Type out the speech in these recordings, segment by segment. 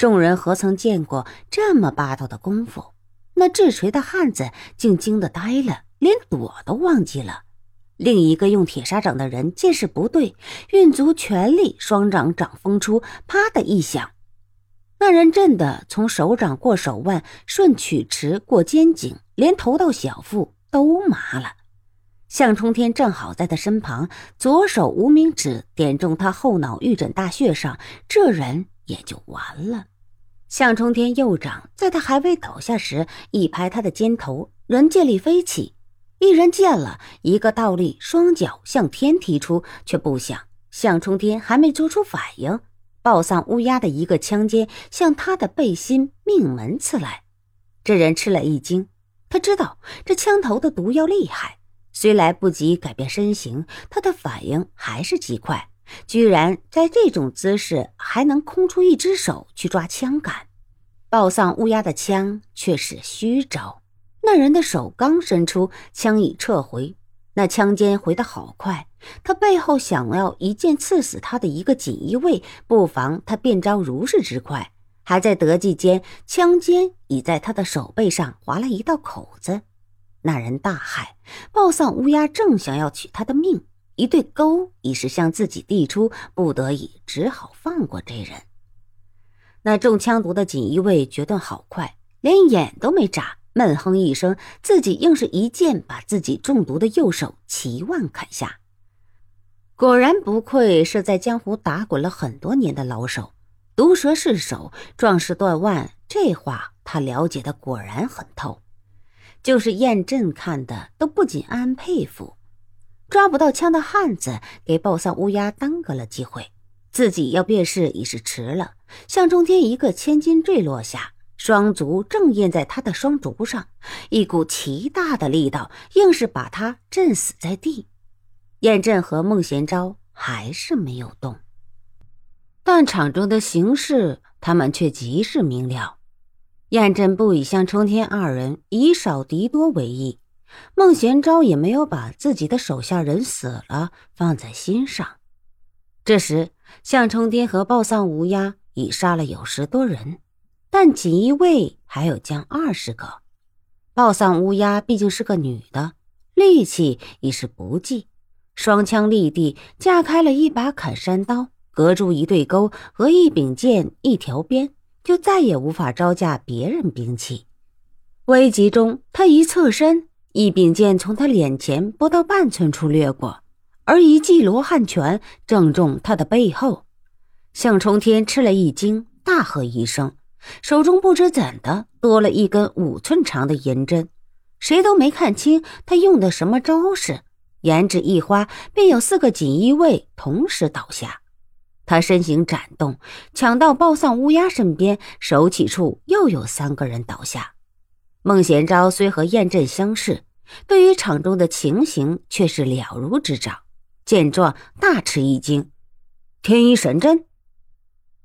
众人何曾见过这么霸道的功夫？那制锤的汉子竟惊得呆了，连躲都忘记了。另一个用铁砂掌的人见势不对，运足全力，双掌掌风出，啪的一响，那人震得从手掌过手腕，顺曲池过肩颈，连头到小腹都麻了。向冲天正好在他身旁，左手无名指点中他后脑玉枕大穴上，这人也就完了。向冲天右掌在他还未倒下时，一拍他的肩头，人借力飞起。一人见了，一个倒立，双脚向天踢出，却不想向冲天还没做出反应，暴丧乌鸦的一个枪尖向他的背心命门刺来。这人吃了一惊，他知道这枪头的毒药厉害，虽来不及改变身形，他的反应还是极快，居然在这种姿势还能空出一只手去抓枪杆。暴丧乌鸦的枪却是虚招。那人的手刚伸出，枪已撤回。那枪尖回得好快，他背后想要一剑刺死他的一个锦衣卫，不妨他变招如是之快。还在得计间，枪尖已在他的手背上划了一道口子。那人大骇，暴丧乌鸦正想要取他的命，一对钩已是向自己递出，不得已只好放过这人。那中枪毒的锦衣卫决断好快，连眼都没眨。闷哼一声，自己硬是一剑把自己中毒的右手齐腕砍下。果然不愧是在江湖打滚了很多年的老手，毒蛇是手，壮士断腕，这话他了解的果然很透。就是燕震看的都不仅暗暗佩服。抓不到枪的汉子给暴丧乌鸦耽搁了机会，自己要变势已是迟了。向中天一个千斤坠落下。双足正印在他的双足上，一股奇大的力道硬是把他震死在地。燕震和孟贤昭还是没有动，但场中的形势他们却极是明了。燕震不以向冲天二人以少敌多为意，孟贤昭也没有把自己的手下人死了放在心上。这时，向冲天和暴丧乌鸦已杀了有十多人。但锦衣卫还有将二十个，暴丧乌鸦毕竟是个女的，力气已是不济，双枪立地，架开了一把砍山刀，隔住一对钩和一柄剑一条鞭，就再也无法招架别人兵器。危急中，他一侧身，一柄剑从他脸前不到半寸处掠过，而一记罗汉拳正中他的背后。向冲天吃了一惊，大喝一声。手中不知怎的多了一根五寸长的银针，谁都没看清他用的什么招式，言指一花，便有四个锦衣卫同时倒下。他身形展动，抢到暴丧乌鸦身边，手起处又有三个人倒下。孟贤昭虽和燕震相识，对于场中的情形却是了如指掌。见状，大吃一惊：“天一神针！”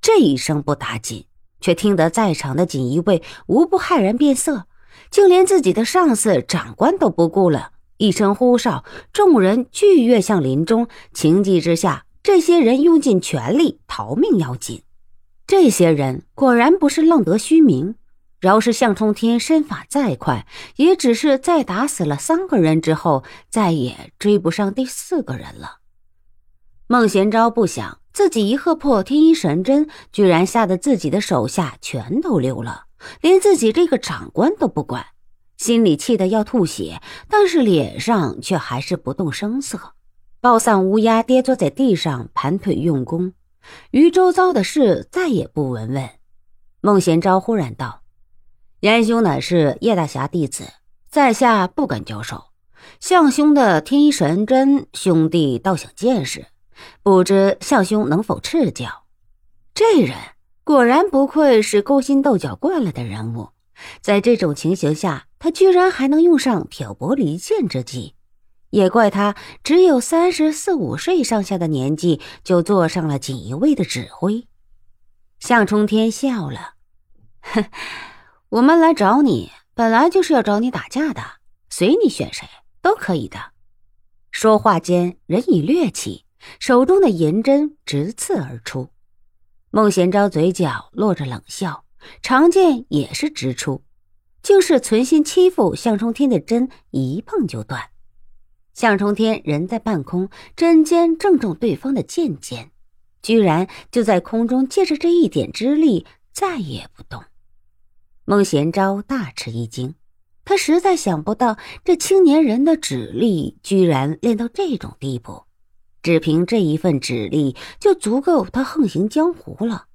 这一声不打紧。却听得在场的锦衣卫无不骇然变色，竟连自己的上司长官都不顾了。一声呼哨，众人俱跃向林中。情急之下，这些人用尽全力逃命要紧。这些人果然不是浪得虚名。饶是向冲天身法再快，也只是在打死了三个人之后，再也追不上第四个人了。孟贤昭不想。自己一喝破天一神针，居然吓得自己的手下全都溜了，连自己这个长官都不管，心里气得要吐血，但是脸上却还是不动声色。暴丧乌鸦跌坐在地上，盘腿用功，于周遭的事再也不闻问。孟贤昭忽然道：“严兄乃是叶大侠弟子，在下不敢交手。向兄的天一神针，兄弟倒想见识。”不知向兄能否赐教？这人果然不愧是勾心斗角惯了的人物，在这种情形下，他居然还能用上挑拨离间之计，也怪他只有三十四五岁上下的年纪，就坐上了锦衣卫的指挥。向冲天笑了，哼，我们来找你，本来就是要找你打架的，随你选谁都可以的。说话间，人已掠起。手中的银针直刺而出，孟贤昭嘴角落着冷笑，长剑也是直出，竟是存心欺负向冲天的针一碰就断。向冲天人在半空，针尖正中对方的剑尖，居然就在空中借着这一点之力再也不动。孟贤昭大吃一惊，他实在想不到这青年人的指力居然练到这种地步。只凭这一份指力就足够他横行江湖了，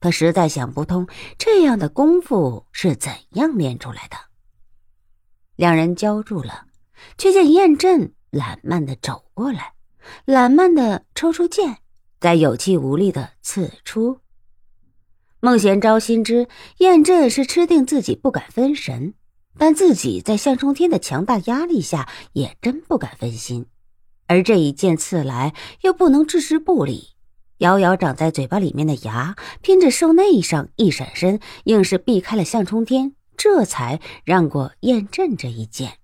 他实在想不通这样的功夫是怎样练出来的。两人交住了，却见燕震懒慢的走过来，懒慢的抽出剑，再有气无力的刺出。孟贤昭心知燕震是吃定自己不敢分神，但自己在向冲天的强大压力下也真不敢分心。而这一剑刺来，又不能置之不理，咬咬长在嘴巴里面的牙，拼着受内伤，一闪身，硬是避开了向冲天，这才让过燕震这一剑。